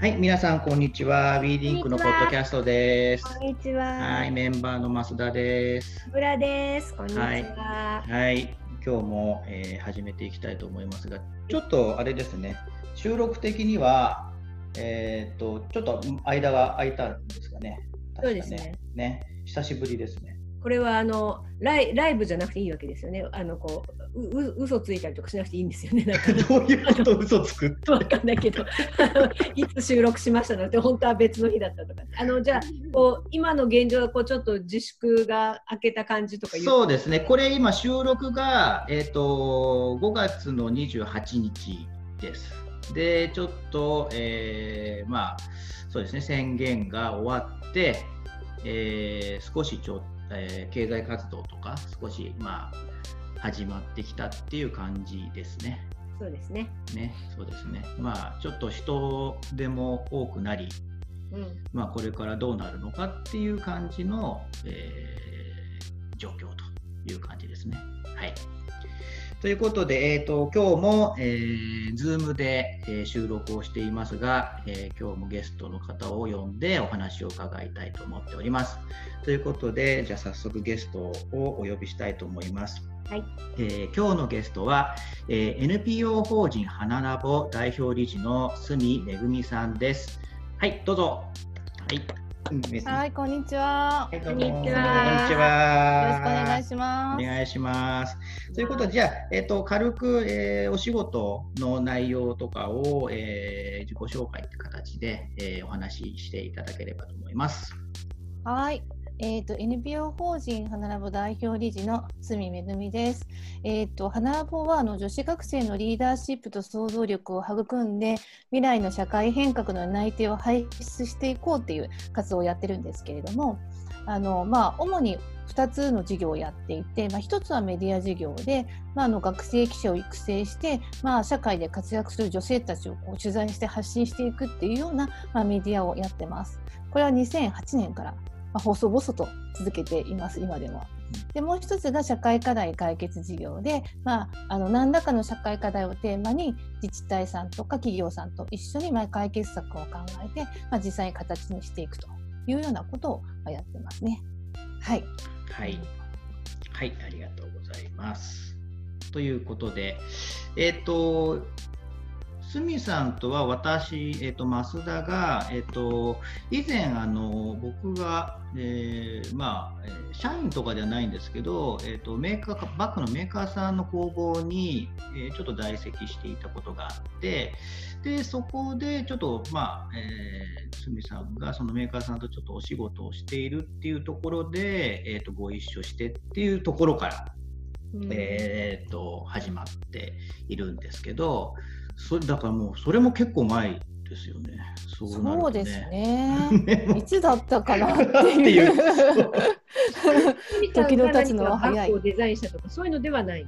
はい、皆さんこんにちは。ウィーディンクのポッドキャストです。こんにちは。はい、メンバーの増田です。村です。こんにちは。はい、今日も、えー始めていきたいと思いますが、ちょっとあれですね。収録的にはえーっとちょっと間が空いたんですかね。確かそうですね。ね、久しぶりですね。これはあのライライブじゃなくていいわけですよね。あのこううう嘘ついたりとかしなくていいんですよね。なんか どういうこと嘘つくって。わかんないけど、いつ収録しましたのって本当は別の日だったとか。あのじゃあこう今の現状はこうちょっと自粛が明けた感じとか。そうですね、これ今、収録が、えー、と5月の28日です。で、ちょっと、えーまあ、そうですね、宣言が終わって、えー少しちょ、えー経済活動とか、少し、まあ、始まってきたっていう感じですね。そうですね。ね、そうですね。まあ、ちょっと人でも多くなり、うん。まあ、これからどうなるのかっていう感じの、えー状況という感じですね。はい。ということで、えー、と今日も、えー、Zoom で、えー収録をしていますが、えー今日もゲストの方を呼んでお話を伺いたいと思っております。ということで、じゃあ早速ゲストをお呼びしたいと思います。はい。えー今日のゲストは、えー NPO 法人花ラボ代表理事の住めぐみさんです。はい、どうぞ。はい。うんはい、こんにちは。こんにちはこんにちよろしくおは。願いします。お願いします。ということで、じゃあ、えっ、と、軽く、えーお仕事の内容とかを、えー自己紹介って形で、えーお話ししていただければと思います。はい。えっ、と NPO 法人花ラボ代表理事の住めぐみです。えっ、と花ラボはあの女子学生のリーダーシップと想像力を育んで未来の社会変革の内定を輩出していこうっていう活動をやってるんですけれども、あのまあ主に2つの事業をやっていて、まあ、1つはメディア事業で、まあ、あの学生記者を育成して、まあ、社会で活躍する女性たちをこう取材して発信していくっていうような、まあ、メディアをやってます。これは2008年から、まあ、細と続けています今でも。でもう一つが社会課題解決事業で、まあ、あの何らかの社会課題をテーマに自治体さんとか企業さんと一緒にまあ解決策を考えて、まあ、実際に形にしていくというようなことをまあやってますね。はい、はい。はい、ありがとうございます。ということで、えっ、と、すみさんとは私、えっ、と、増田が、えっ、と、以前、あの、僕が、えーまあ、えー社員とかではないんですけど、えっ、と、メーカー、バッグのメーカーさんの工房に、えーちょっと在籍していたことがあって、で、そこで、ちょっと、まあ、えー、さんがそのメーカーさんとちょっとお仕事をしているっていうところで、えっ、と、ご一緒してっていうところから、うん。えー、と始まっているんですけどそれだからもうそれも結構前ですよね。そうなるとそうです。ね。ね いつだったかなってい いう う。時の経つのは早いデザインしたとかそういうのではない。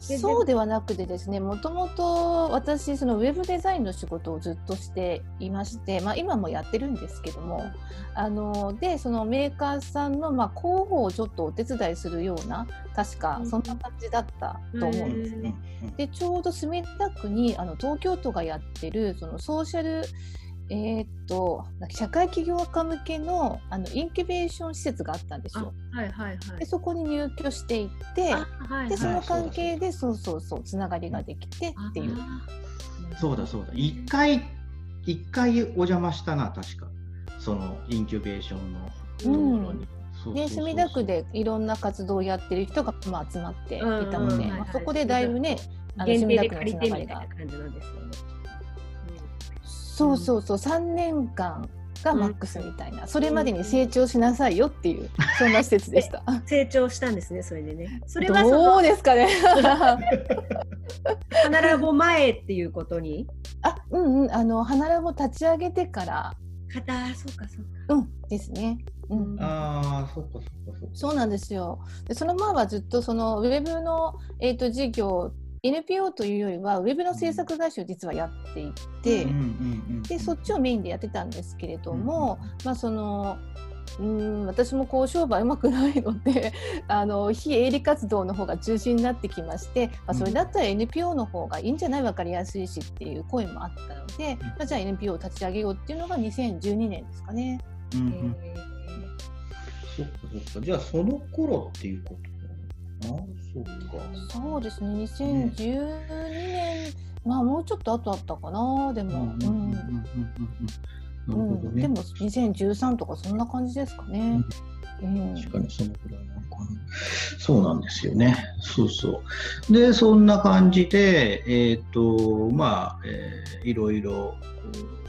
そうではなくてですねもともと私そのウェブデザインの仕事をずっとしていまして、まあ、今もやってるんですけどもあのでそのメーカーさんのまあ広報をちょっとお手伝いするような確かそんな感じだったと思うんですね。でちょうど墨田区にあの東京都がやってるそのソーシャルえーっと社会起業家向けのあのインキュベーション施設があったんですあよ。はいはいはいで。そこに入居していってあはいでそはいの関係でそうそうそうつながりができてっていう。そうだそうだ一回一回お邪魔したな確かそのインキュベーションのところに。そうそうでそうそう墨田区でいろんな活動をやってる人がまあ集まっていたので、うんまあ、そこでだいぶねあの限定で墨田区の借りてつながりがみたいな感じなんですよね。そうそうそう3年間がマックスみたいな、それまでに成長しなさいよっていうそんな施設でした。成長したんですねそれでね。それはそどのうですかね 花ラボ前っていうことに？あうんうんあの花ラボ立ち上げてからかたそうかそうか。うんですね。うんああそっかそっかそっか。そうなんですよ。でその前はずっとそのウェブの、えー、と事業 NPO というよりはウェブの制作会社を実はやっていて、でそっちをメインでやってたんですけれども、まあそのうん私もこう商売うまくないので あの非営利活動の方が中心になってきまして、まあ、それだったら NPO の方がいいんじゃない分かりやすいしっていう声もあったので、まあ、じゃあ NPO を立ち上げようっていうのが2012年ですかね。うんうんえそっかそっか。じゃあその頃っていうこと。そっか。そうですね2012年、まあもうちょっと後あったかなでも、うん。でも2013とかそんな感じですかね。うん確かにそのくらいなのかな。そうなんですよね。そうそう。で、そんな感じで、えっ、と、まあ、えーいろいろうん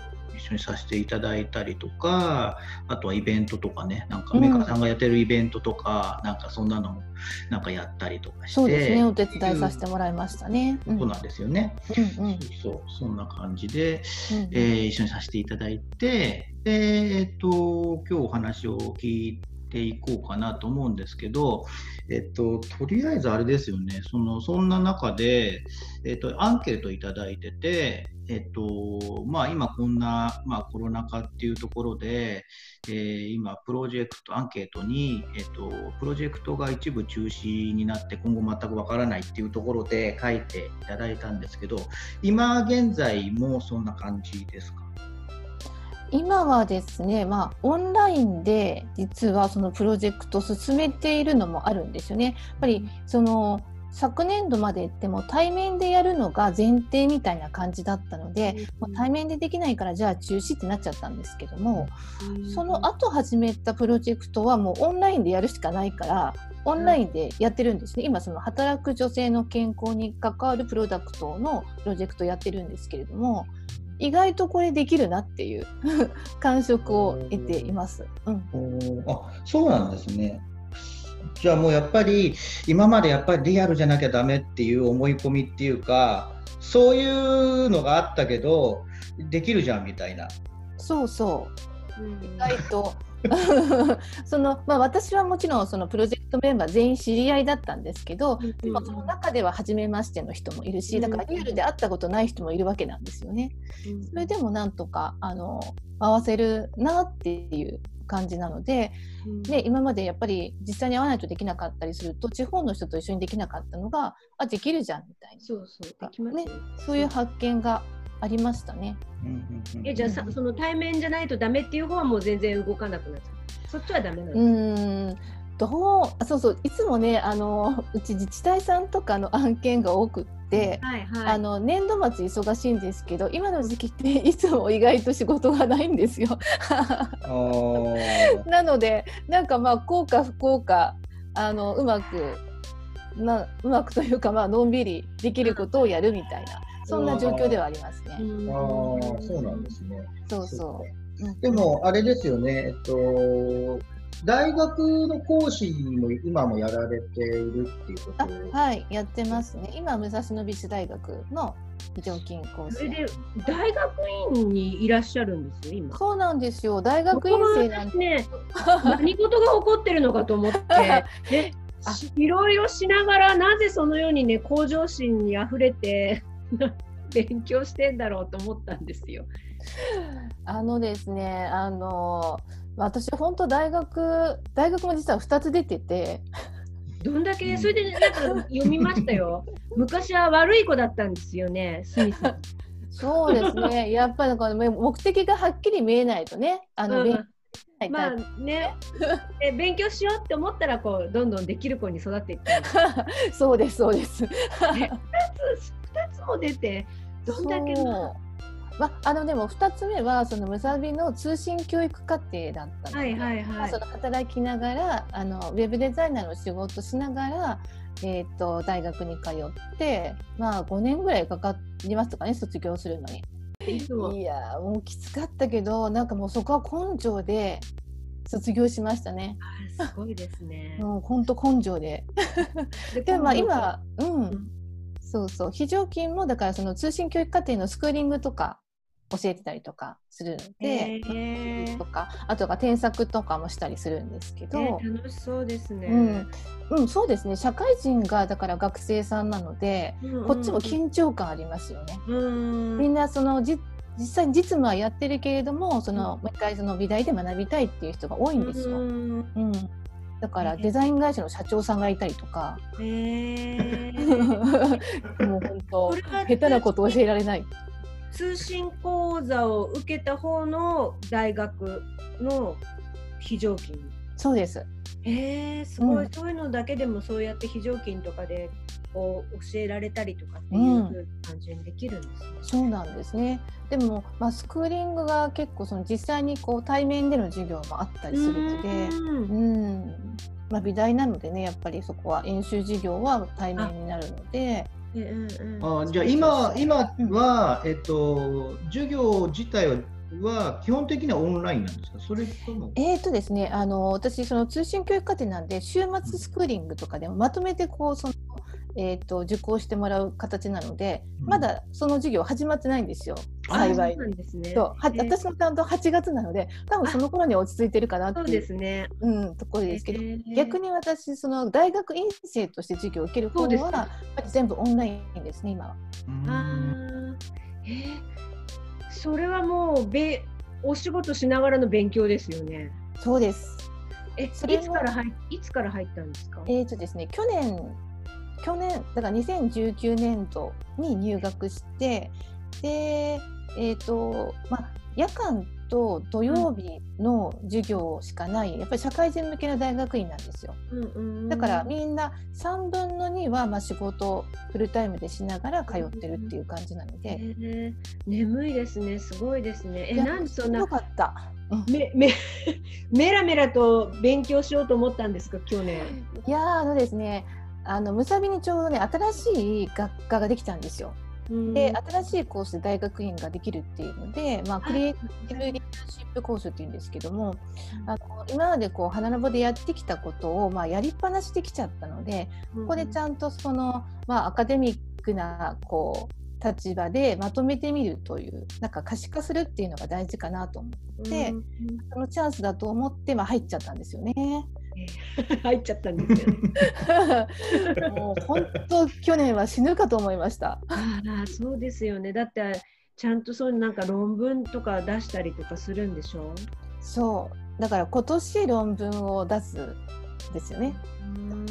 一緒にさせていただいたりとか、あとはイベントとかね、なんかうん。メーカーさんがやってるイベントとか、なんかそんなのもなんかやったりとかして、そうですね。お手伝いさせてもらいましたね。うん。そうなんですよね。うんうん。そうそう、そんな感じで、うんえー一緒にさせていただいて、で、えっと、今日お話を聞いていこうかなと思うんですけど、えっと、とりあえずあれですよね、そのそんな中で、えっと、アンケートいただいてて、えっとまあ、今こんな、まあ、コロナ禍っていうところで、えー今、プロジェクト、アンケートに、えっと、プロジェクトが一部中止になって、今後全くわからないっていうところで書いていただいたんですけど、今現在もそんな感じですか？今はですね、まあ、オンラインで実はそのプロジェクトを進めているのもあるんですよね。やっぱりその昨年度まででも対面でやるのが前提みたいな感じだったので、もう対面でできないからじゃあ中止ってなっちゃったんですけども、その後始めたプロジェクトはもうオンラインでやるしかないからオンラインでやってるんですね、今その働く女性の健康に関わるプロダクトのプロジェクトやってるんですけれども意外とこれできるなっていう 感触を得ています。うん、あそうなんですね。じゃあもうやっぱり今までやっぱりリアルじゃなきゃダメっていう思い込みっていうかそういうのがあったけどできるじゃんみたいな。そうそううん意外と その、まあ、私はもちろんそのプロジェクトメンバー全員知り合いだったんですけど、でもその中では初めましての人もいるしだからリアルで会ったことない人もいるわけなんですよね。それでもなんとかあの合わせるなっていう感じなのでで今までやっぱり実際に会わないとできなかったりすると地方の人と一緒にできなかったのがあできるじゃんみたいそうそうねそういう発見がありましたね。うんうんうんえじゃあさその対面じゃないとダメっていう方はもう全然動かなくなっちゃう。そっちはダメなんうですーんどうあそうそういつもねあのうち自治体さんとかの案件が多くって、はいはい。あの年度末忙しいんですけど今の時期っていつも意外と仕事がないんですよ。なのでなんかまあ幸か不幸かあのうまくなうまくというかまあのんびりできることをやるみたいなそんな状況ではありますね。うんあーそうなんですね。そうそう。うんでもあれですよね、えっと、大学の講師も今もやられているっていうこと？あはいやってますね。今武蔵野美術大学の非常勤講師。で大学院にいらっしゃるんですよ今。そうなんですよ大学院生なんて。ね、何事が起こってるのかと思って、ね、あしいろいろしながらなぜそのようにね向上心にあふれて 勉強してんだろうと思ったんですよ。あのですねあの私本当大学大学も実は2つ出ててどんだけそれで、ね、なんか読みましたよ。昔は悪い子だったんですよね、スミさん。そうですねやっぱりこの目的がはっきり見えないとねあの、うんまあね、で勉強しようって思ったらこうどんどんできる子に育っていったんです。そうですそうです。2つも出てどんだけそうのまあ、あのでも2つ目はそのむさびの通信教育課程だったので、はいはいその働きながらあのウェブデザイナーの仕事しながら、えー、と大学に通って、まあ、5年ぐらいかかりますとかね卒業するのに。いやーもうきつかったけどなんかもうそこは根性で卒業しましたね。あすごいですね。もう本当根性で。でもまあ今、うん、んそうそう。非常勤もだからその通信教育課程のスクーリングとか教えてたりとかするので、へー。とかあとが添削とかもしたりするんですけど、ね楽しそうですね。うん。うん、そうですね。社会人がだから学生さんなので、うんうんこっちも緊張感ありますよね。うん。みんなそのじ実際に実務はやってるけれどもその、もう一回その美大で学びたいっていう人が多いんですよ。うん。うん、だからデザイン会社の社長さんがいたりとか、へえ もう本当下手なこと教えられない。通信講座を受けた方の大学の非常勤そうです。へえすごい、うん。そういうのだけでもそうやって非常勤とかでこう教えられたりとかっていう感じにできるんですね。そうなんですね。でも、まあ、スクーリングが結構その実際にこう対面での授業もあったりするので、うん。うん、まあ、美大なのでね、やっぱりそこは演習授業は対面になるので、うんうん。あじゃあ今今は、えっと授業自体はは基本的にはオンラインなんですか？それとも？えーとですね、あの私その通信教育課程なんで週末スクーリングとかでもまとめてこうその、えー、と受講してもらう形なので、うん。まだその授業始まってないんですよあ幸いそうなんですね。そうえ私の担当8月なので多分その頃に落ち着いてるかなそうっていうですね。うん、ところですけど、へえ逆に私その大学院生として授業を受ける方はやっぱり全部オンラインですね今は。うん。あー。えーそれはもうべお仕事しながらの勉強ですよね。そうです。え、いつから入いつから入ったんですか？えーとですね去年去年だから2019年度に入学してでえっ、とまあ夜間と土曜日の授業しかない、やっぱり社会人向けの大学院なんですよ。うんうんだからみんな3分の2はまあ仕事をフルタイムでしながら通ってるっていう感じなので。えー眠いですね。すごいですね。え、なんでそんなよかった。うんめめ メラメラと勉強しようと思ったんですか？去年。いやーあのですねあのむさびにちょうどね新しい学科ができたんですよ。うん。で新しいコースで大学院ができるっていうので、まあ、クリエイティブリーダーシップコースっていうんですけどもあの今までこう花のぼでやってきたことを、まあ、やりっぱなしできちゃったのでここでちゃんとその、まあ、アカデミックなこう立場でまとめてみるというなんか可視化するっていうのが大事かなと思って、うんそのチャンスだと思って、まあ、入っちゃったんですよね。入っちゃったんですよね。もう本当去年は死ぬかと思いました。ああそうですよね。だってちゃんとそういうなんか論文とか出したりとかするんでしょ？そうだから今年論文を出すですよね。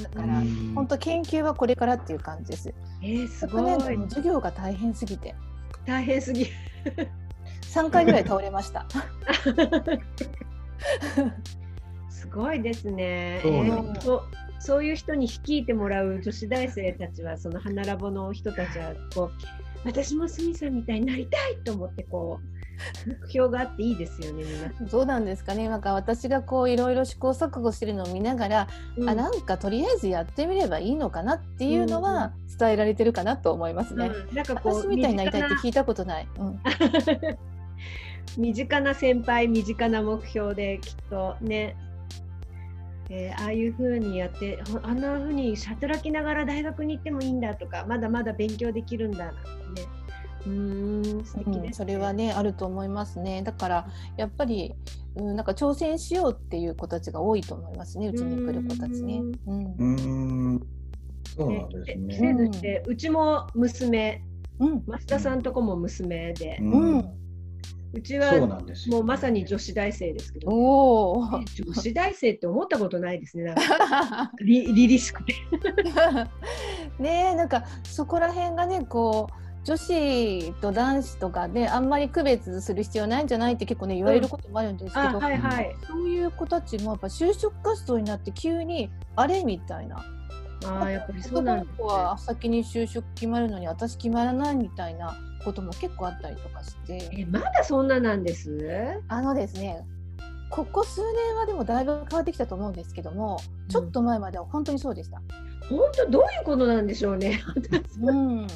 だからうん本当研究はこれからっていう感じです。えー、す昨ごい年度も授業が大変すぎて大変すぎ。3回ぐらい倒れました。すごいですね。そうなんだえーそうそういう人に率いてもらう女子大生たちは、その花ラボの人たちは、こう、私もスミさんみたいになりたいと思って、こう、目標があっていいですよね、みんな。どうなんですかねなんか私がこういろいろ試行錯誤してるのを見ながら、あなんかとりあえずやってみればいいのかなっていうのは伝えられてるかなと思いますね。うんなんか私みたいになりたいって身聞いたことない。うん、身近な先輩身近な目標できっとね、えーああいう風にやってほあんな風に働きながら大学に行ってもいいんだとかまだまだ勉強できるんだなんてねうーん素敵ね。うん、それはねあると思いますね。だからやっぱり、うん、なんか挑戦しようっていう子たちが多いと思いますねうちに来る子たちね。うん。うーん。そうなんですでね。制度してうちも娘。うん。増田さんとこも娘で、ううん。ん、うちそうはなんですよ。もうまさに女子大生ですけど、おお。え女子大生って思ったことないですねなんか。り凛々しくて。ねえなんかそこら辺がねこう女子と男子とかであんまり区別する必要ないんじゃないって結構ね言われることもあるんですけあど、はいはい。そういう子たちもやっぱ就職活動になって急にあれみたいなああやっぱりそうなんです、ね男の子。は先に就職決まるのに私決まらないみたいなことも結構あったりとかしてえまだそんななんです？あのですねここ数年はでもだいぶ変わってきたと思うんですけどもちょっと前までは本当にそうでした。本当どういうことなんでしょうね。うん、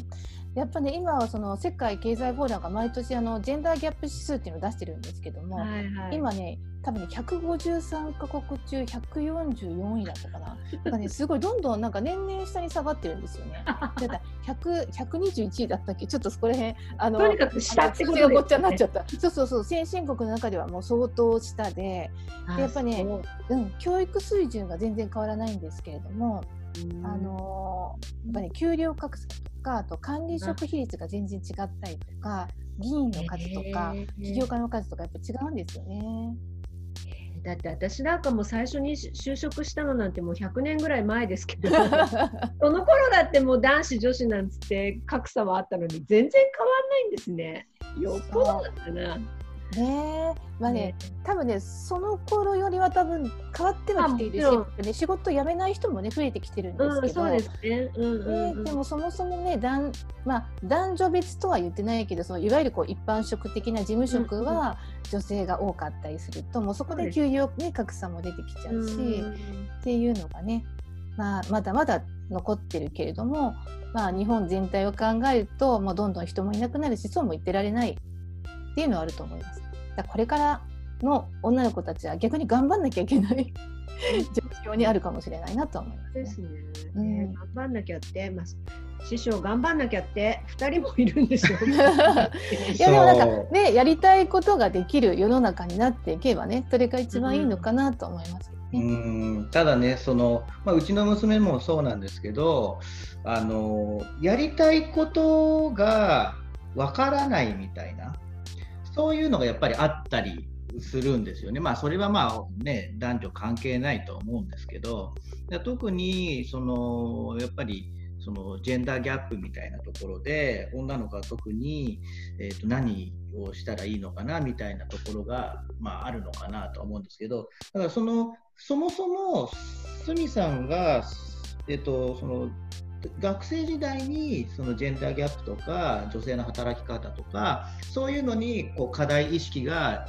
やっぱね今はその世界経済フォーラムが毎年あのジェンダーギャップ指数っていうのを出してるんですけども、はいはい。今ね多分ね153カ国中144位だったかな。だからねすごいどんどんなんか年々下に下がってるんですよね。だから100 121位だったっけ？ちょっとそこら辺あのとにかく下ってことがごっちゃになっねちゃった。そうそうそう先進国の中ではもう相当下で、あでやっぱねそううん、教育水準が全然変わらないんですけれども、うんあのーやっぱり給料格差とかあと管理職比率が全然違ったりとか議員の数とか起業家の数とかやっぱ違うんですよね。だって私なんかも最初に就職したのなんてもう100年ぐらい前ですけど その頃だってもう男子女子なんつって格差はあったのに全然変わんないんですね。よっぽどだったな。ねまあね、ね、多分ねその頃よりは多分変わってはきているし、ね、仕事辞めない人もね増えてきてるんですけど、うん、そうですね、うんうんうん、でもそもそもね男,、まあ、男女別とは言ってないけどそのいわゆるこう一般職的な事務職は女性が多かったりすると、もうそこで給与、ね、格差も出てきちゃうし、っていうのがね、まあ、まだまだ残ってるけれども、まあ、日本全体を考えると、まあ、どんどん人もいなくなるしそうも言ってられないっていうのはあると思います。だこれからの女の子たちは逆に頑張んなきゃいけない状況にあるかもしれないなと思います、ね。ですね。うん、頑張んなきゃって、まあ、師匠頑張んなきゃって2人もいるんですよ。いやでもなんかねやりたいことができる世の中になっていけばねそれが一番いいのかなと思います、ね、うんただねその、まあ、うちの娘もそうなんですけどあのやりたいことがわからないみたいなそういうのがやっぱりあったりするんですよね。まあそれはまあね男女関係ないと思うんですけど特にそのやっぱりそのジェンダーギャップみたいなところで女の子は特に、えー、と何をしたらいいのかなみたいなところが、まあ、あるのかなと思うんですけどだからそのそもそも鷲見さんが、えー、とその学生時代にそのジェンダーギャップとか女性の働き方とかそういうのにこう課題意識が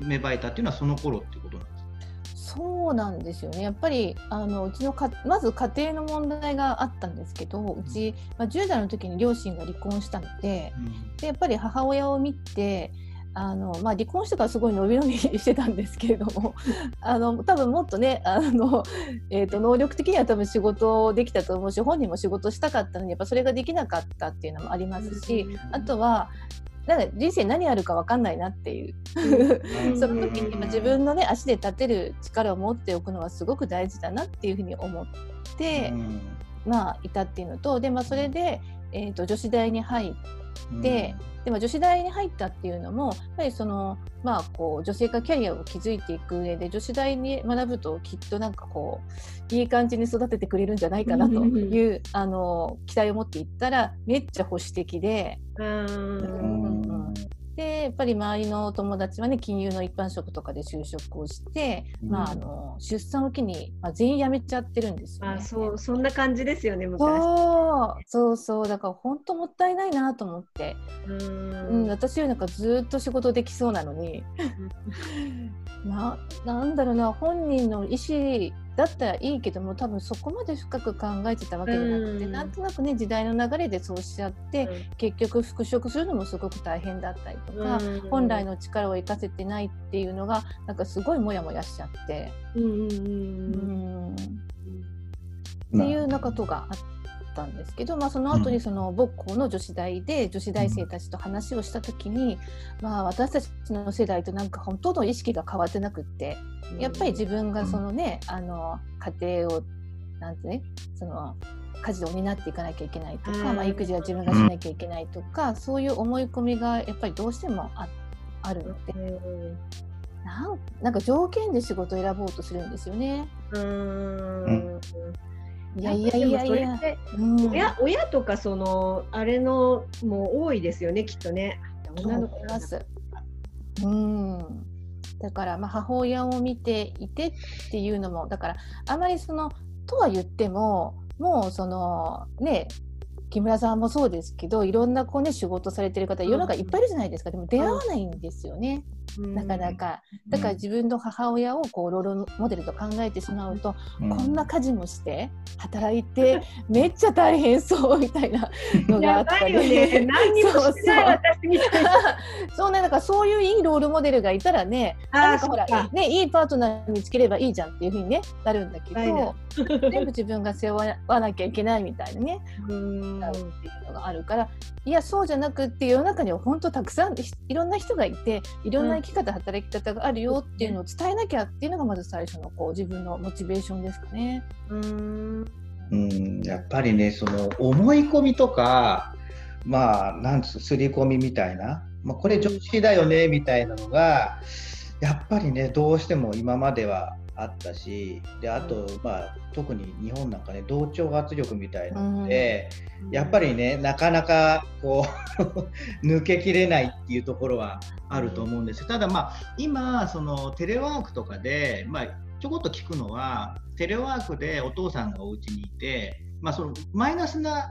芽生えたっていうのはその頃っていうことなんですそうなんですよね。やっぱりあのうちのかまず家庭の問題があったんですけどうち、まあ、10代の時に両親が離婚したのでうん、でやっぱり母親を見てあのまあ、離婚してからすごい伸び伸びしてたんですけれども あの多分もっとねあの、えーと、能力的には多分仕事できたと思うし本人も仕事したかったのにやっぱそれができなかったっていうのもありますしあとはなんか人生何あるか分かんないなっていう。その時に自分のね足で立てる力を持っておくのはすごく大事だなっていうふうに思って、まあいたっていうのとで、まあ、それで、えーと女子大に入って。でも女子大に入ったっていうのもやっぱりその、まあ、こう女性化キャリアを築いていく上で女子大に学ぶときっとなんかこういい感じに育ててくれるんじゃないかなという、あの期待を持っていったらめっちゃ保守的で。うんでやっぱり周りの友達はね金融の一般職とかで就職をして、うん、まあ、あの出産を機に、まあ、全員辞めちゃってるんですよ、ね、あそうそんな感じですよね昔。そうそうそうだから本当もったいないなと思って。うん。私よりなんかずっと仕事できそうなのに。ななんだろうな本人の意思だったらいいけども多分そこまで深く考えてたわけじゃなくて、うん、なんとなくね時代の流れでそうしちゃって、うん、結局復職するのもすごく大変だったりとか、うん、本来の力を生かせてないっていうのがなんかすごいモヤモヤしちゃって。うんっていうようなことがあって。ったんですけど、まあ、その後にその母校の女子大で女子大生たちと話をした時に、まあ、私たちの世代となんか本当の意識が変わってなくってやっぱり自分がそのね、あの家庭をなんてねその家事を担っていかなきゃいけないとか、まあ、育児は自分がしなきゃいけないとか、そういう思い込みがやっぱりどうしてもああるので。なんなんか条件で仕事を選ぼうとするんですよね。うんいやいやいやいや、うん、親親とかそのあれのもう多いですよねきっとね。女の子ます。うん。だからまあ母親を見ていてっていうのもだからあまりそのとは言ってももうそのね木村さんもそうですけどいろんなこう、ね、仕事されてる方世の中いっぱいいるじゃないですかでも出会わないんですよね、うん、なかなか。だから自分の母親をこうロールモデルと考えてしまうと、うん、こんな家事もして働いて めっちゃ大変そうみたいな のがあったり、ね、何にもしてない私みたいなそうねだからそういういいロールモデルがいたらねほらねいいパートナー見つければいいじゃんっていうふうにねなるんだけど全部自分が背負わなきゃいけないみたいなね。うん。うっていうのがあるからいやそうじゃなくって世の中には本当たくさんいろんな人がいていろんな生き方、働き方があるよっていうのを伝えなきゃっていうのがまず最初のこう自分のモチベーションですかね。うんうん、やっぱりね、その思い込みとか、まあ、なんつう、刷り込みみたいな、まあ、これ常識だよねみたいなのが、やっぱりね、どうしても今まではあったし、であと、まあ、特に日本なんかね、同調圧力みたいなので、やっぱりね、なかなかこう 抜けきれないっていうところはあると思うんですよ。ただ、まあ、今、そのテレワークとかで、まあ、ちょこっと聞くのは、テレワークでお父さんがお家にいて、まあ、そのマイナスな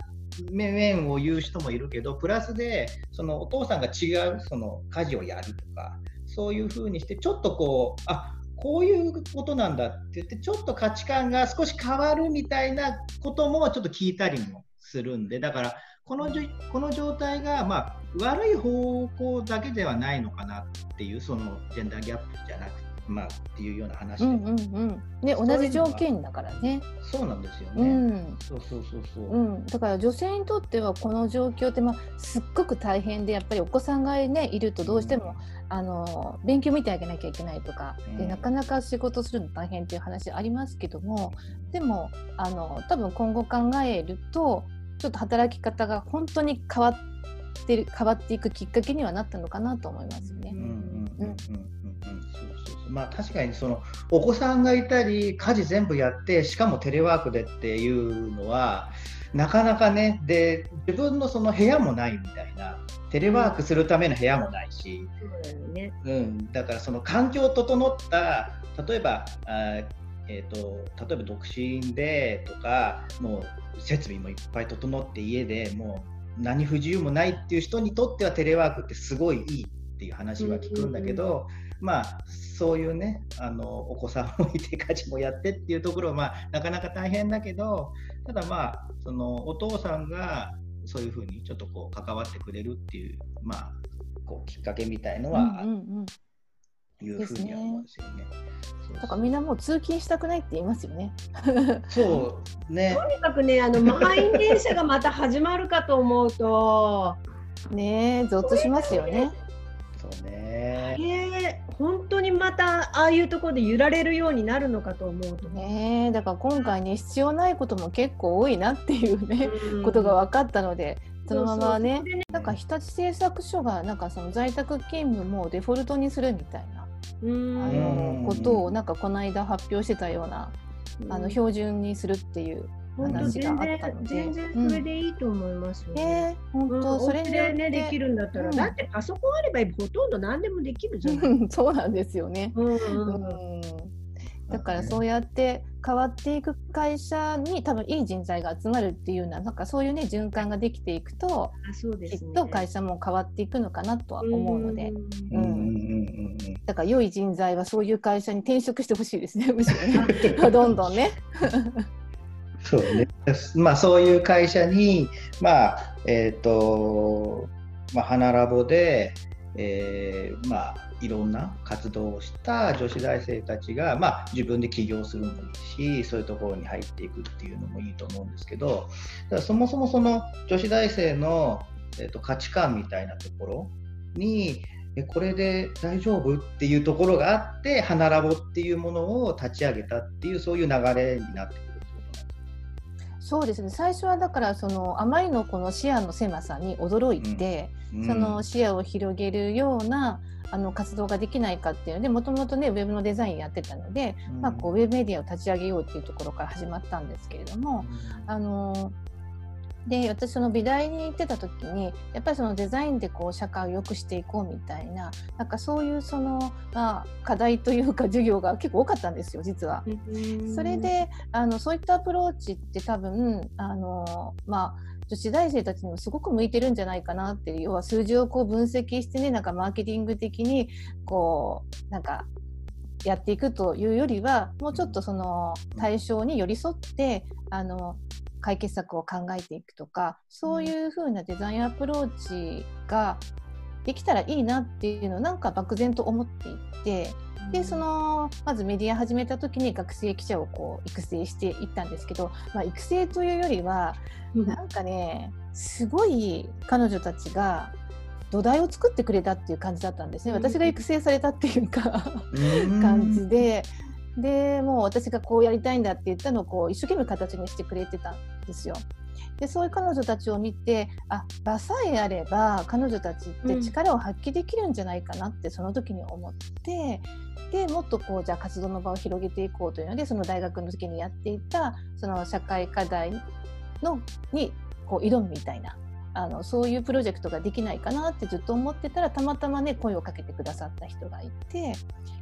面を言う人もいるけど、プラスでそのお父さんが違うその家事をやるとか、そういうふうにして、ちょっとこう、あこういうことなんだって言って、ちょっと価値観が少し変わるみたいなこともちょっと聞いたりもするんで、だからこのこの状態が、まあ、悪い方向だけではないのかなっていう、そのジェンダーギャップじゃなくて。まあ、っていうような話うんうんうんね、同じ条件だからね。そうなんですよね。うん、そうそうそうそう。うん、だから女性にとってはこの状況ってまあすっごく大変でやっぱりお子さんがねいるとどうしても、うん、あの勉強見てあげなきゃいけないとか、うん、でなかなか仕事するの大変っていう話ありますけども、でもあの多分今後考えるとちょっと働き方が本当に変わってる変わっていくきっかけにはなったのかなと思いますね。うんうんうんうんまあ、確かにそのお子さんがいたり家事全部やってしかもテレワークでっていうのはなかなかねで自分のその部屋もないみたいな。テレワークするための部屋もないし、うん、ね。うん、だからその環境整った例えばあえーと、例えば独身でとかもう設備もいっぱい整って家でもう何不自由もないっていう人にとってはテレワークってすごいいいっていう話は聞くんだけど、まあ、そういうねあのお子さんもいて家事もやってっていうところは、まあ、なかなか大変だけどただまあそのお父さんがそういうふうにちょっとこう関わってくれるっていう,、まあ、こうきっかけみたいのは、うんうんうんいうふうに思うんですよね。だからみんなもう通勤したくないって言いますよね。そうね。とにかくね、あの満員電車がまた始まるかと思うと、ね、ゾッとしますよね。そうね。えー、本当にまたああいうところで揺られるようになるのかと思うと。ねだから今回ね必要ないことも結構多いなっていうね、うん、ことが分かったのでそのままねねなんか日立製作所がなんかその在宅勤務もデフォルトにするみたいなあのことをなんかこの間発表してたようなあの標準にするっていう話があったので。全然それでいいと思いますよね。うん、本当、それでねできるんだったら、うん、だってパソコンあればほとんど何でもできるじゃない。そうなんですよね。うんうんだからそうやって変わっていく会社に多分いい人材が集まるっていうようななんかそういうね循環ができていくとあそうです、ね、きっと会社も変わっていくのかなとは思うので、うん、だから良い人材はそういう会社に転職してほしいですねむしろね。どんどんね。そうね。まあそういう会社に、まあ、えっ、ー、と、まあ、花ラボで、えー、まあ、いろんな活動をした女子大生たちが、まあ、自分で起業するのもいいしそういうところに入っていくっていうのもいいと思うんですけどそもそもその女子大生の、えーと、価値観みたいなところにえこれで大丈夫っていうところがあって花ラボっていうものを立ち上げたっていうそういう流れになってそうですね。最初はだからそのあまりのこの視野の狭さに驚いて、うん、その視野を広げるようなあの活動ができないかっていうのでもともとねウェブのデザインやってたので、うん、まあ、こうウェブメディアを立ち上げようっていうところから始まったんですけれども、うん、あので私その美大に行ってた時にやっぱりそのデザインでこう社会を良くしていこうみたいななんかそういうその、まあ、課題というか授業が結構多かったんですよ実は。それであのそういったアプローチって多分あの、まあ、女子大生たちにもすごく向いてるんじゃないかなっていう要は数字をこう分析してねなんかマーケティング的にこうなんかやっていくというよりはもうちょっとその対象に寄り添ってあの解決策を考えていくとかそういう風なデザインアプローチができたらいいなっていうのをなんか漠然と思っていってでそのまずメディア始めた時に学生記者をこう育成していったんですけど、まあ、育成というよりはなんかねすごい彼女たちが土台を作ってくれたっていう感じだったんですね。私が育成されたっていうか感じで。でもう私がこうやりたいんだって言ったのをこう一生懸命形にしてくれてたんですよ。でそういう彼女たちを見てあ場さえあれば彼女たちって力を発揮できるんじゃないかなってその時に思って、でもっとこうじゃあ活動の場を広げていこうというのでその大学の時にやっていたその社会課題のにこう挑むみたいなあのそういうプロジェクトができないかなってずっと思ってたらたまたまね声をかけてくださった人がいて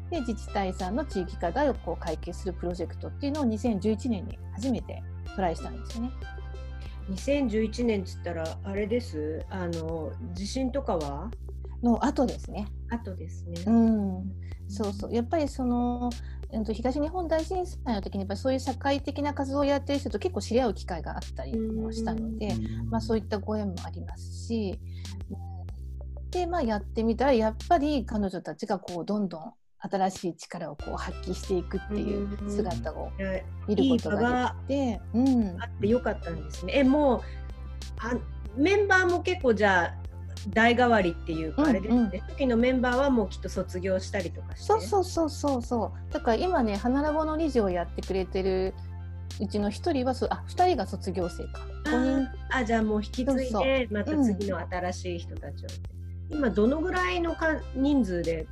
で自治体さんの地域課題をこう解決するプロジェクトっていうのを2011年に初めてトライしたんですよね。2011年っつったらあれです？あの地震とかは？の後ですね。後ですね。うん、そうそうやっぱりその東日本大震災の時にやっぱそういう社会的な活動をやってる人と結構知り合う機会があったりもしたので、まあ、そういったご縁もありますしで、まあ、やってみたらやっぱり彼女たちがこうどんどん新しい力をこう発揮していくっていう姿を見ることができて、うん、あってよかったんですね。えもうあメンバーも結構じゃあ代替わりっていうかあれですね、うんうん、時のメンバーはもうきっと卒業したりとかして。そうそうそうそうそう。だから今ね花ラボの理事をやってくれてるうちの一人はそあ二人が卒業生か。人。あじゃあもう引き継いでまた次の新しい人たちを、うん、今どのぐらいのか人数で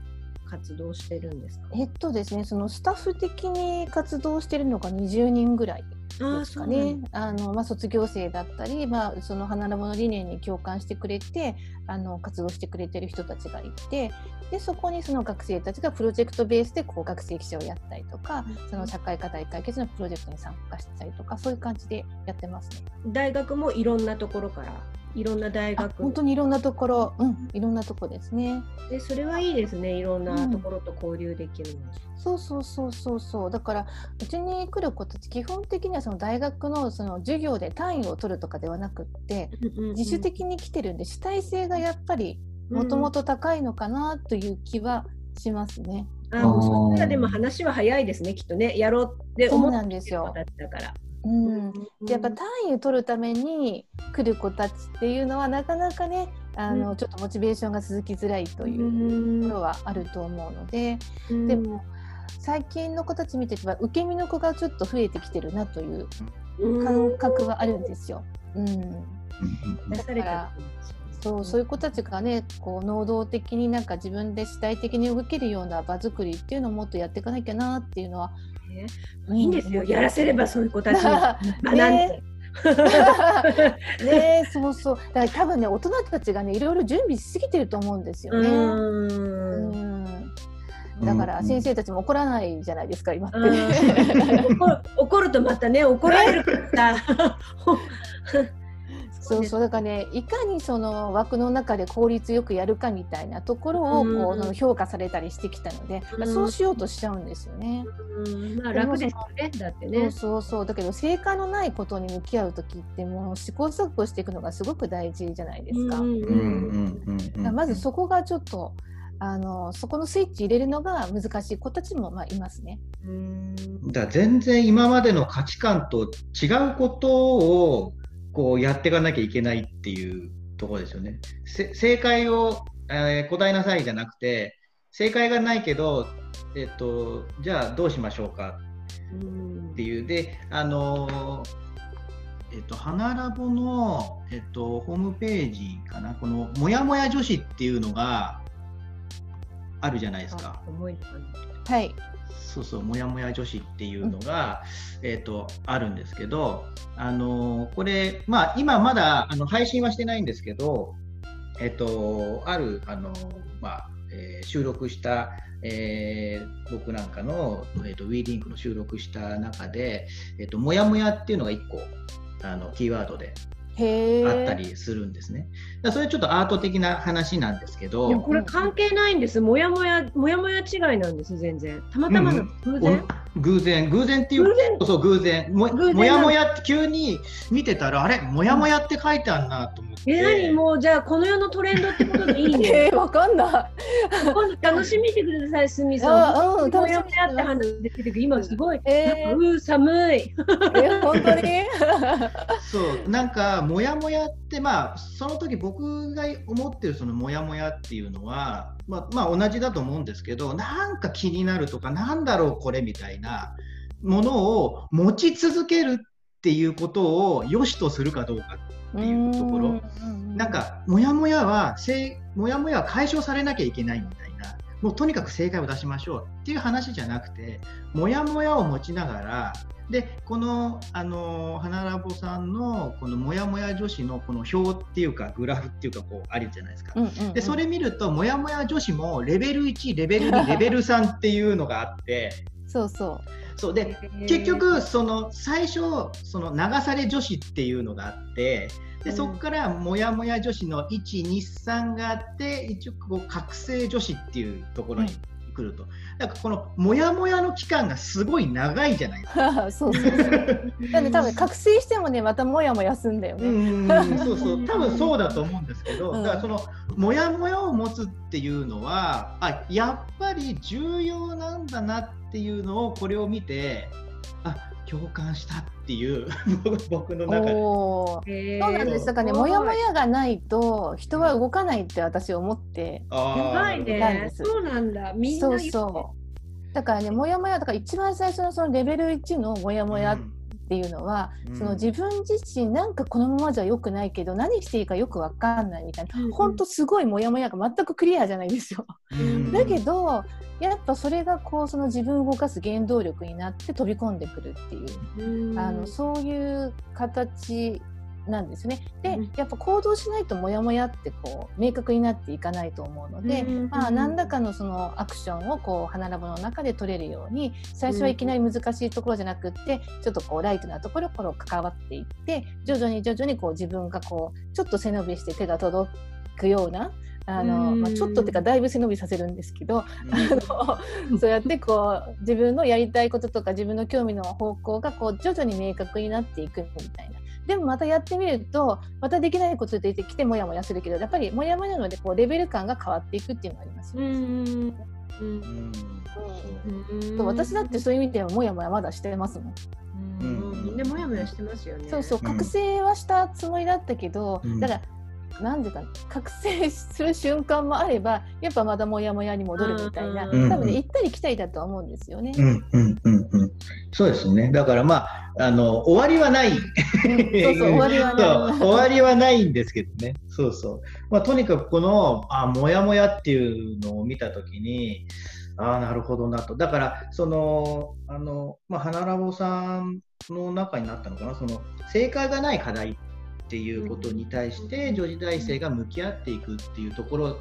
活動してるんですか？えっとですねそのスタッフ的に活動してるのが20人ぐらいですかね。あの、まあ、卒業生だったり、まあ、その花ラボの理念に共感してくれてあの活動してくれてる人たちがいてでそこにその学生たちがプロジェクトベースでこう学生記者をやったりとか、うん、その社会課題解決のプロジェクトに参加したりとかそういう感じでやってますね。大学もいろんなところからいろんな大学。本当にいろんなところ、うん、いろんなとこですね。でそれはいいですね。いろんなところと交流できるの、うん、そうそうそうそうそう。だからうちに来る子たち基本的にはその大学のその授業で単位を取るとかではなくって、自主的に来てるんで主体性がやっぱりもともと高いのかなという気はしますね。うん、あそしたらでも話は早いですねきっとね。やろうって思ってる子たちだから。うん、やっぱ単位を取るために来る子たちっていうのはなかなかねあの、うん、ちょっとモチベーションが続きづらいというところはあると思うので、うん、でも最近の子たち見てては受け身の子がちょっと増えてきてるなという感覚はあるんですよ。うん、だからそうそういう子たちがねこう能動的になんか自分で主体的に動けるような場作りっていうのをもっとやっていかなきゃなっていうのはね。いいんですよ、やらせればそういう子たち 学んで。ねそうそう。だから多分ね大人たちがねいろいろ準備しすぎてると思うんですよね。うん。だから先生たちも怒らないじゃないですか今って、怒るとまたね怒られるからそうそう。だからねいかにその枠の中で効率よくやるかみたいなところをこう、評価されたりしてきたので、まあ、そうしようとしちゃうんですよね。うんまあ、楽ですね。だってね。そうそうだけど正解のないことに向き合う時ってもう試行錯誤していくのがすごく大事じゃないですか。まずそこがちょっとあのそこのスイッチ入れるのが難しい子たちもまあいますね。だ全然今までの価値観と違うことをこうやっていかなきゃいけないっていうところですよね。正解を、えー、答えなさいじゃなくて正解がないけど、えっと、じゃあどうしましょうかっていうであのえっと、花ラボの、えっと、ホームページかな、このもやもや女子っていうのがあるじゃないですか。はい。そうそう、もやもや女子っていうのが、うん、えっ、と、あるんですけど、あのこれ、まあ、今まだあの配信はしてないんですけど、えっ、と、ある、あのまあ、えー、収録した、えー、僕なんかの、えーと、ウィーリンクの収録した中で、えーと、もやもやっていうのが1個あのキーワードであったりするんですね。それちょっとアート的な話なんですけど。これ関係ないんです。もやもや、もやもや違いなんです、全然。たまたまの偶然、うん、偶然、偶然っていう。そう、偶然。ももやもやって急に見てたら、あれ、もやもやって書いてあるなと思って。え、何？もう、じゃあ、この世のトレンドってこといいね。えー、わかんない。楽しみにしてください、すみさん。あうんもやもやって話出てる今すごい。えなんかうー寒い。えー、本当に？そうなんかモヤモヤってまあその時僕が思ってるそのモヤモヤっていうのはまあ、まあ、同じだと思うんですけどなんか気になるとかなんだろうこれみたいなものを持ち続けるっていうことを良しとするかどうかっていうところ。なんかモヤモヤはせモヤモヤは解消されなきゃいけないみたいなもうとにかく正解を出しましょうっていう話じゃなくてモヤモヤを持ちながらでこのあの花ラボさんのこのモヤモヤ女子のこの表っていうかグラフっていうかこうあるじゃないですか。うんうんうん。でそれ見るとモヤモヤ女子もレベル1レベル2 レベル3っていうのがあってそうそう。そうで結局その最初その流され女子っていうのがあってでそこからモヤモヤ女子の123があって一応こう覚醒女子っていうところに来ると、だからこのモヤモヤの期間がすごい長いじゃないですか。そうそうそう。なんで多分覚醒してもねまたもやもやすんだようね。んそうそう 多分そうだと思うんですけど、うんだからそのモヤモヤを持つっていうのはあやっぱり重要なんだなっていうのをこれを見てあ共感したっていう 僕の中で。そうなんです。だからね、もやもやがないと人は動かないって私思って。やばいねそうなんだ。みんなそうそう。だからね、もやもやだから一番最初のそのレベル1のもやもやっうんていうのは、うんその自分自身なんかこのままじゃ良くないけど何していいかよくわかんないみたいな、うんうん本当すごいもやもやが全くクリアじゃないですよ。うんだけどやっぱそれがこうその自分を動かす原動力になって飛び込んでくるっていう。うんあのそういう形なんですね。で、うんやっぱ行動しないとモヤモヤってこう明確になっていかないと思うので、うんまあ何らかのそのアクションをこう花ラボの中で取れるように最初はいきなり難しいところじゃなくってちょっとこうライトなところから関わっていって徐々に徐々にこう自分がこうちょっと背伸びして手が届くようなあの、うん。まあ、ちょっとっていうかだいぶ背伸びさせるんですけど、うん。あの そうやってこう自分のやりたいこととか自分の興味の方向がこう徐々に明確になっていくみたいな。でもまたやってみるとまたできないこと出てきてモヤモヤするけどやっぱりモヤモヤなのでこうレベル感が変わっていくっていうのがありますよね。うんうんうん。うん。そう私だってそういう意味ではモヤモヤまだしてますもん。うん。みんなもやもやしてますよね。そうそううん。覚醒はしたつもりだったけど、うん。だからなんでか覚醒する瞬間もあればやっぱまだモヤモヤに戻るみたいな、うん多分ね行ったり来たりだとは思うんですよね。うんうんうんうんそうですね。だからまああの終わりはない。うんそうそう終わりはない。終わりはないんですけどね。そうそう。まあとにかくこのあモヤモヤっていうのを見たときに。ああなるほどなとだからそのあの、まあ、花ラボさんの中になったのかなその正解がない課題っていうことに対して女子大生が向き合っていくっていうところ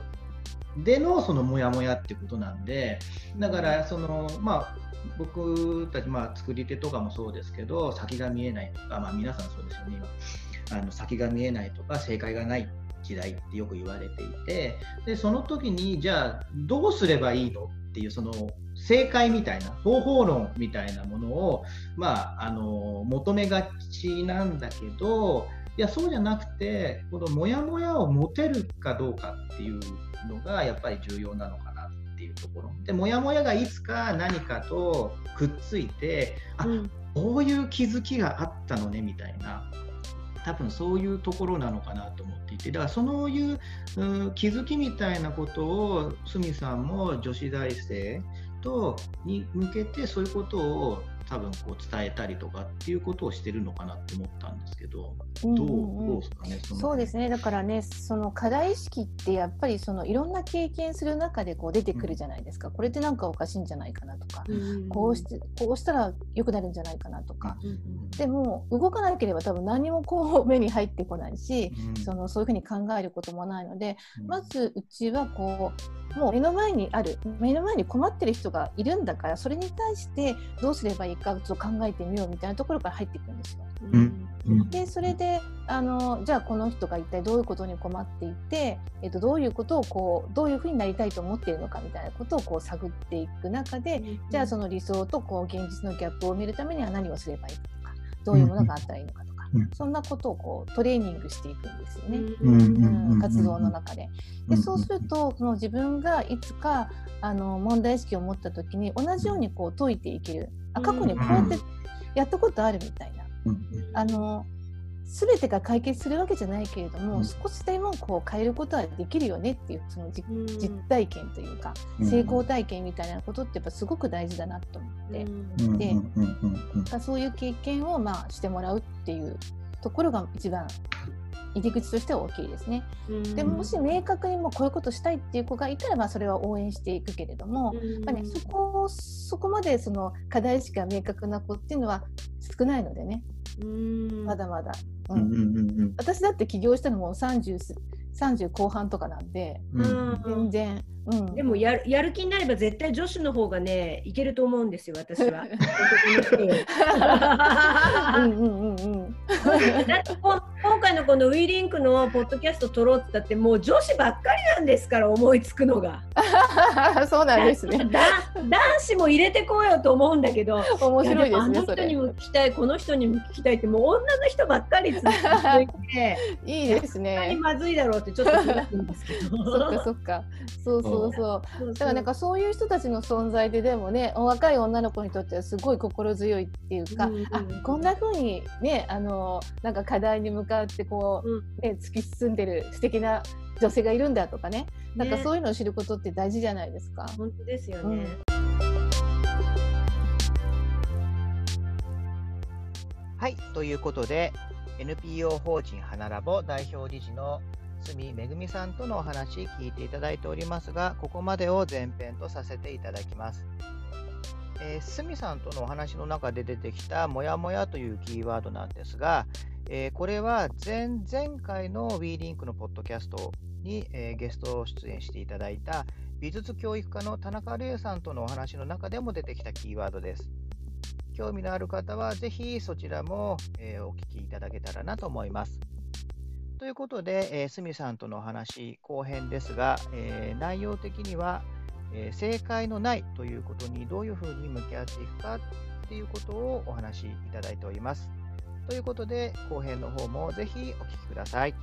でのそのモヤモヤってことなんでだからそのまあ僕たちまあ作り手とかもそうですけど先が見えないとかまあ皆さんそうですよね今。あの先が見えないとか正解がない時代ってよく言われていてでその時にじゃあどうすればいいのっていうその正解みたいな方法論みたいなものを、まあ、あの求めがちなんだけどいやそうじゃなくてこのモヤモヤを持てるかどうかっていうのがやっぱり重要なのかなっていうところ。でモヤモヤがいつか何かとくっついてあうん。こういう気づきがあったのねみたいな多分そういうところなのかなと思っていて。だからそういううん気づきみたいなことを鷲見さんも女子大生とに向けてそういうことを多分こう伝えたりとかっていうことをしてるのかなって思ったんですけど、うんどううんうん。どうですかねその。そうですね。だからねその課題意識ってやっぱりそのいろんな経験する中でこう出てくるじゃないですか、これってなんかおかしいんじゃないかなとか、こうしてこうしたら良くなるんじゃないかなとか、うんでも動かなければ多分何もこう目に入ってこないし、うん。そのそういうふうに考えることもないので、うん。まずうちはこうもう目の前にある目の前に困ってる人がいるんだからそれに対してどうすればいいかちょっと考えてみようみたいなところから入っていくんですよ。うん。うん。でそれであのじゃあこの人が一体どういうことに困っていて、えっと、どういうことをこうどういうふうになりたいと思っているのかみたいなことをこう探っていく中で、じゃあその理想とこう現実のギャップを埋めるためには何をすればいいかとかどういうものがあったらいいのかそんなことをこうトレーニングしていくんですよね。うん活動の中で。でうんそうするとその自分がいつかあの問題意識を持った時に同じようにこう解いていけるあ過去にこうやってやったことあるみたいな。うんあの全てが解決するわけじゃないけれども、うん。少しでもこう変えることはできるよねっていうそのじうん。実体験というか、うん。成功体験みたいなことってやっぱすごく大事だなと思って、うん。でうんうんうんまあそういう経験をまあしてもらうっていうところが一番入り口としては大きいですね。でもし明確にもうこういうことしたいっていう子がいたらまあそれは応援していくけれども、やっぱね、そこそこまでその課題意識が明確な子っていうのは少ないのでね。まだまだ、ううんんうんうんうん。私だって起業したのも 30, 30後半とかなんでうん。全然、うん、でもやるやる気になれば絶対女子の方がねいけると思うんですよ私は。うんうんうんうん。だってこ今回のこのウィリンクのポッドキャスト撮ろうって言ったってもう女子ばっかりなんですから思いつくのが。そうなんですね。だ男子も入れてこうよと思うんだけど面白いですねそれの人に。も聞きたいこの人にも聞きたいってもう女の人ばっかり続いていいですね。まずいだろうってちょっと気がするんですけど。そっかそっか。そうそうそう。そうだからなんかそういう人たちの存在ででもね若い女の子にとってはすごい心強いっていうか、うんうんあこんな風にねあのなんか課題に向かってこう、うんね、突き進んでる素敵な女性がいるんだとかねなんかねそういうのを知ることって大事じゃないですか。本当ですよね。はい、ということで NPO 法人花ラボ代表理事の住めぐみさんとのお話聞いていただいておりますが、ここまでを前編とさせていただきます。えー、すみさんとのお話の中で出てきたもやもやというキーワードなんですが、えーこれは前々回の WeLink のポッドキャストに、えーゲスト出演していただいた美術教育科の田中玲さんとのお話の中でも出てきたキーワードです。興味のある方はぜひそちらも、えーお聞きいただけたらなと思います。ということで、えー、すみさんとのお話後編ですが、えー内容的には、えー正解のないということにどういうふうに向き合っていくかっていうことをお話しいただいております。ということで後編の方もぜひお聴きください。